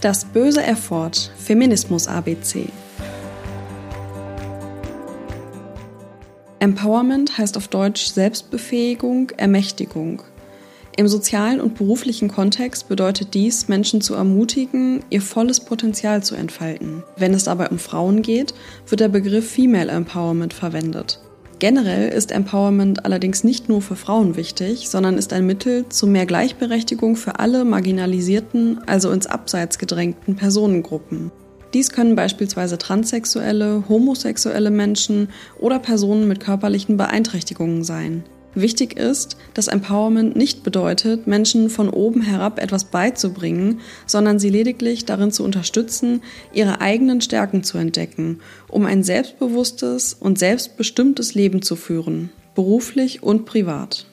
Das böse Erford Feminismus ABC. Empowerment heißt auf Deutsch Selbstbefähigung, Ermächtigung. Im sozialen und beruflichen Kontext bedeutet dies, Menschen zu ermutigen, ihr volles Potenzial zu entfalten. Wenn es dabei um Frauen geht, wird der Begriff Female Empowerment verwendet. Generell ist Empowerment allerdings nicht nur für Frauen wichtig, sondern ist ein Mittel zu mehr Gleichberechtigung für alle marginalisierten, also ins Abseits gedrängten Personengruppen. Dies können beispielsweise transsexuelle, homosexuelle Menschen oder Personen mit körperlichen Beeinträchtigungen sein. Wichtig ist, dass Empowerment nicht bedeutet, Menschen von oben herab etwas beizubringen, sondern sie lediglich darin zu unterstützen, ihre eigenen Stärken zu entdecken, um ein selbstbewusstes und selbstbestimmtes Leben zu führen, beruflich und privat.